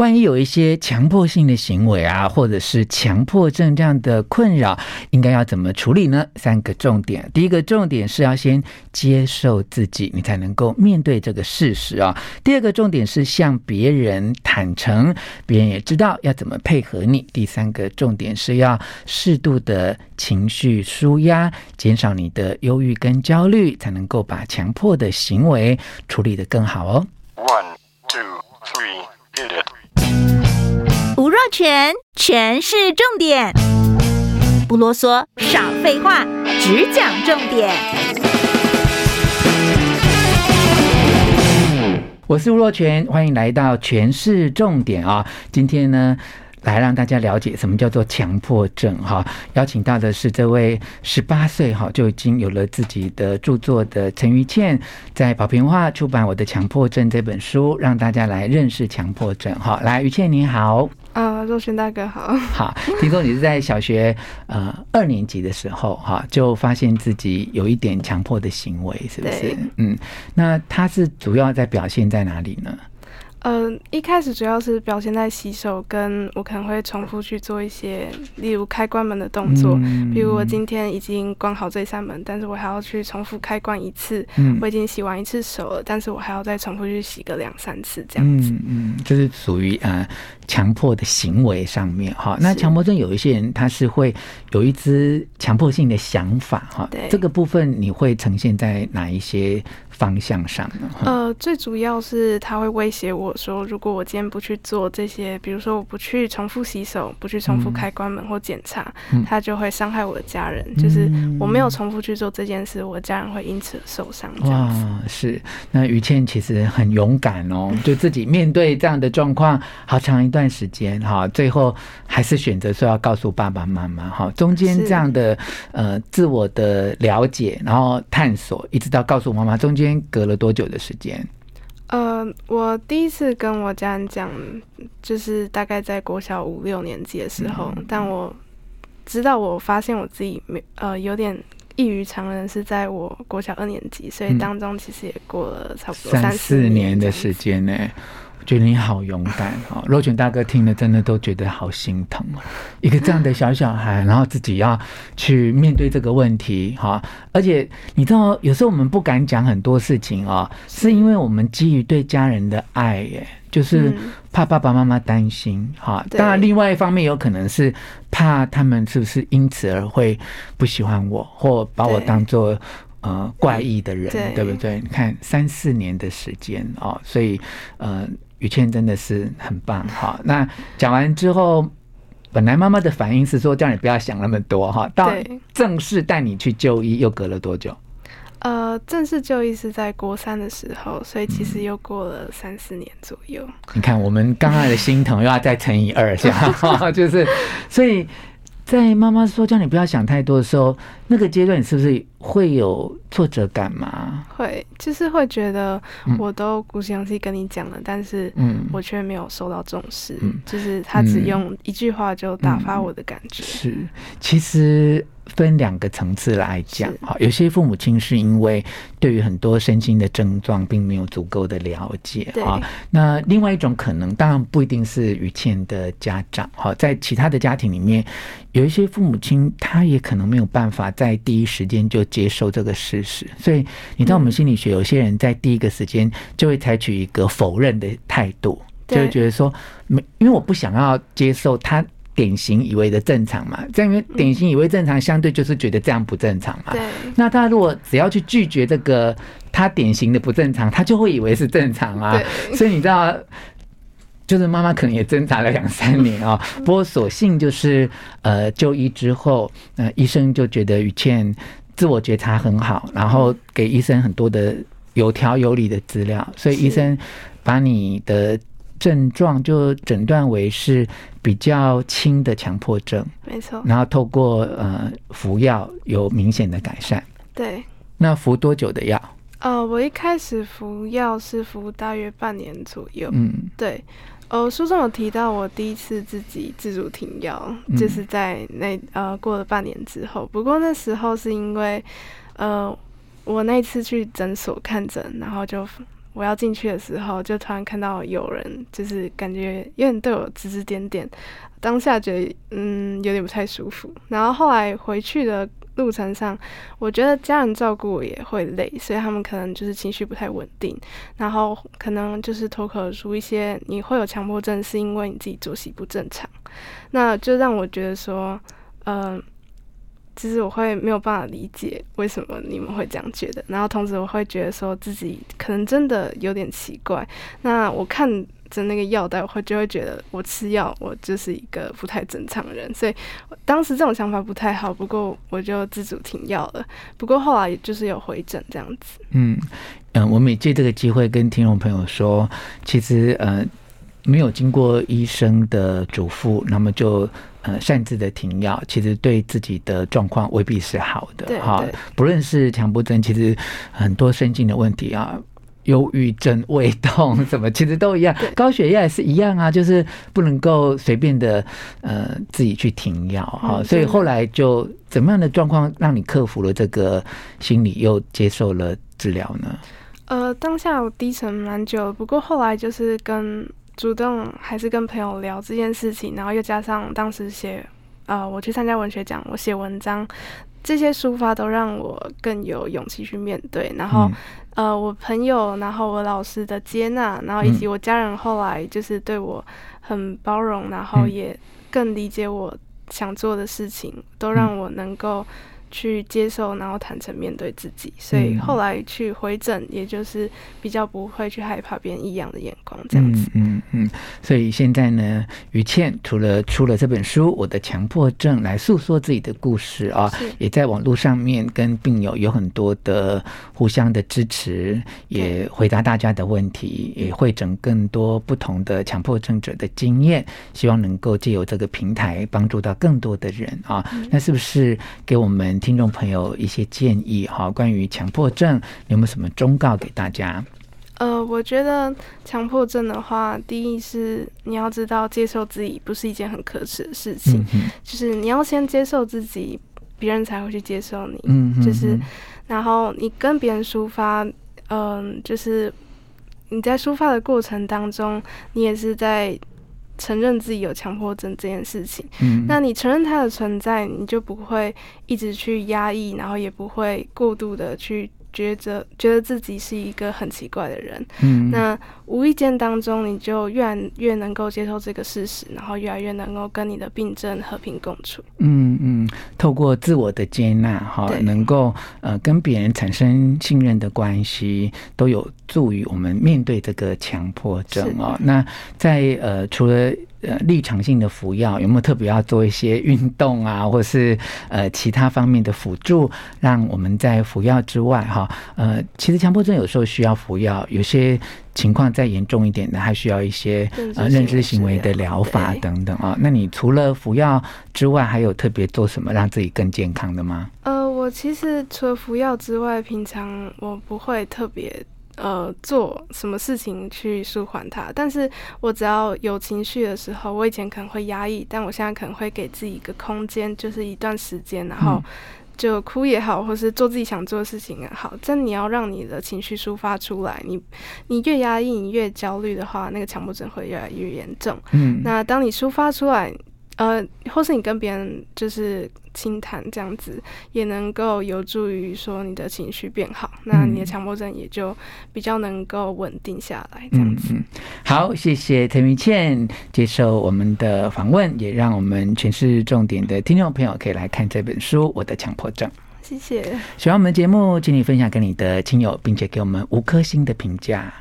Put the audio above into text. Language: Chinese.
万一有一些强迫性的行为啊，或者是强迫症这样的困扰，应该要怎么处理呢？三个重点，第一个重点是要先接受自己，你才能够面对这个事实啊。第二个重点是向别人坦诚，别人也知道要怎么配合你。第三个重点是要适度的情绪舒压，减少你的忧郁跟焦虑，才能够把强迫的行为处理得更好哦。全全是，重点，不啰嗦，少废话，只讲重点。我是吴若全，欢迎来到全是重点啊！今天呢，来让大家了解什么叫做强迫症哈，邀请到的是这位十八岁哈就已经有了自己的著作的陈于倩，在宝瓶画出版《我的强迫症》这本书，让大家来认识强迫症哈。来，于倩你好，啊，若权大哥好，好，听说你是在小学呃二年级的时候哈就发现自己有一点强迫的行为，是不是？嗯，那它是主要在表现在哪里呢？嗯、呃，一开始主要是表现在洗手，跟我可能会重复去做一些，例如开关门的动作。嗯、比如我今天已经关好这扇门，但是我还要去重复开关一次。嗯、我已经洗完一次手了，但是我还要再重复去洗个两三次这样子。嗯，这、嗯就是属于呃强迫的行为上面哈。那强迫症有一些人他是会有一支强迫性的想法哈。对。这个部分你会呈现在哪一些方向上呢？呃，最主要是他会威胁我说，如果我今天不去做这些，比如说我不去重复洗手，不去重复开关门或检查，嗯、他就会伤害我的家人。嗯、就是我没有重复去做这件事，我的家人会因此受伤。哇，是。那于倩其实很勇敢哦，就自己面对这样的状况好长一段时间哈，最后还是选择说要告诉爸爸妈妈哈。中间这样的呃自我的了解，然后探索，一直到告诉妈妈中间。隔了多久的时间？呃，我第一次跟我家人讲，就是大概在国小五六年级的时候。嗯、但我知道，我发现我自己没呃有点异于常人，是在我国小二年级，所以当中其实也过了差不多三四年，三四年的时间呢。我觉得你好勇敢哈，肉卷大哥听了真的都觉得好心疼。一个这样的小小孩，然后自己要去面对这个问题哈，而且你知道，有时候我们不敢讲很多事情啊，是因为我们基于对家人的爱耶，就是怕爸爸妈妈担心哈。当然，另外一方面有可能是怕他们是不是因此而会不喜欢我，或把我当做呃怪异的人，对不对？你看三四年的时间哦，所以呃。瑜倩真的是很棒哈，那讲完之后，本来妈妈的反应是说叫你不要想那么多哈，到正式带你去就医又隔了多久？呃，正式就医是在国三的时候，所以其实又过了三四年左右。嗯、你看，我们刚刚的心疼又要再乘以二下，就是所以。在妈妈说叫你不要想太多的时候，那个阶段你是不是会有挫折感吗？会，就是会觉得我都鼓起勇气跟你讲了，嗯、但是我却没有受到重视，嗯、就是他只用一句话就打发我的感觉。嗯、是，其实。分两个层次来讲，哈，有些父母亲是因为对于很多身心的症状并没有足够的了解，哈。那另外一种可能，当然不一定是于倩的家长，哈，在其他的家庭里面，有一些父母亲他也可能没有办法在第一时间就接受这个事实，所以你知道我们心理学有些人在第一个时间就会采取一个否认的态度，就会觉得说没，因为我不想要接受他。典型以为的正常嘛，这样因为典型以为正常，相对就是觉得这样不正常嘛。对。那他如果只要去拒绝这个他典型的不正常，他就会以为是正常啊。所以你知道，就是妈妈可能也挣扎了两三年啊。不过所幸就是呃就医之后，呃医生就觉得于倩自我觉察很好，然后给医生很多的有条有理的资料，所以医生把你的。症状就诊断为是比较轻的强迫症，没错。然后透过呃服药有明显的改善。对。那服多久的药？呃，我一开始服药是服大约半年左右。嗯，对。呃，书中有提到我第一次自己自主停药，嗯、就是在那呃过了半年之后。不过那时候是因为呃我那次去诊所看诊，然后就。我要进去的时候，就突然看到有人，就是感觉有点对我指指点点，当下觉得嗯有点不太舒服。然后后来回去的路程上，我觉得家人照顾也会累，所以他们可能就是情绪不太稳定，然后可能就是脱口而出一些你会有强迫症，是因为你自己作息不正常，那就让我觉得说，嗯、呃。其实我会没有办法理解为什么你们会这样觉得，然后同时我会觉得说自己可能真的有点奇怪。那我看着那个药袋，我会就会觉得我吃药，我就是一个不太正常的人。所以当时这种想法不太好，不过我就自主停药了。不过后来也就是有回诊这样子。嗯嗯，我们也借这个机会跟听众朋友说，其实呃没有经过医生的嘱咐，那么就。呃，擅自的停药，其实对自己的状况未必是好的哈。不论是强迫症，其实很多身心的问题啊，忧郁症、胃痛 什么，其实都一样。高血压也是一样啊，就是不能够随便的呃自己去停药哈、嗯。所以后来就怎么样的状况让你克服了这个心理，又接受了治疗呢？呃，当下我低沉蛮久，不过后来就是跟。主动还是跟朋友聊这件事情，然后又加上当时写，呃，我去参加文学奖，我写文章，这些抒发都让我更有勇气去面对。然后，嗯、呃，我朋友，然后我老师的接纳，然后以及我家人后来就是对我很包容，然后也更理解我想做的事情，都让我能够。去接受，然后坦诚面对自己，所以后来去回诊，也就是比较不会去害怕别人异样的眼光，这样子。嗯嗯，嗯。所以现在呢，于倩除了出了这本书《我的强迫症》来诉说自己的故事啊，也在网络上面跟病友有很多的互相的支持，也回答大家的问题，也会整更多不同的强迫症者的经验，希望能够借由这个平台帮助到更多的人啊。那是不是给我们？听众朋友一些建议哈，关于强迫症，你有没有什么忠告给大家？呃，我觉得强迫症的话，第一是你要知道接受自己不是一件很可耻的事情，嗯，就是你要先接受自己，别人才会去接受你。嗯，就是然后你跟别人抒发，嗯，呃，就是你在抒发的过程当中，你也是在。承认自己有强迫症这件事情，嗯，那你承认它的存在，你就不会一直去压抑，然后也不会过度的去。觉得觉得自己是一个很奇怪的人，嗯，那无意间当中，你就越来越能够接受这个事实，然后越来越能够跟你的病症和平共处。嗯嗯，透过自我的接纳，哈，能够呃跟别人产生信任的关系，都有助于我们面对这个强迫症哦。那在呃除了。呃，立场性的服药有没有特别要做一些运动啊，或是呃其他方面的辅助，让我们在服药之外，哈，呃，其实强迫症有时候需要服药，有些情况再严重一点的，还需要一些呃认知行为的疗法等等啊。那你除了服药之外，还有特别做什么让自己更健康的吗？呃，我其实除了服药之外，平常我不会特别。呃，做什么事情去舒缓它？但是我只要有情绪的时候，我以前可能会压抑，但我现在可能会给自己一个空间，就是一段时间，然后就哭也好，或是做自己想做的事情也好。但你要让你的情绪抒发出来，你你越压抑，你越焦虑的话，那个强迫症会越来越严重。嗯，那当你抒发出来。呃，或是你跟别人就是倾谈这样子，也能够有助于说你的情绪变好，嗯，那你的强迫症也就比较能够稳定下来这样子。嗯，好，谢谢陈明倩接受我们的访问，也让我们全市重点的听众朋友可以来看这本书《我的强迫症》。谢谢。喜欢我们的节目，请你分享给你的亲友，并且给我们五颗星的评价。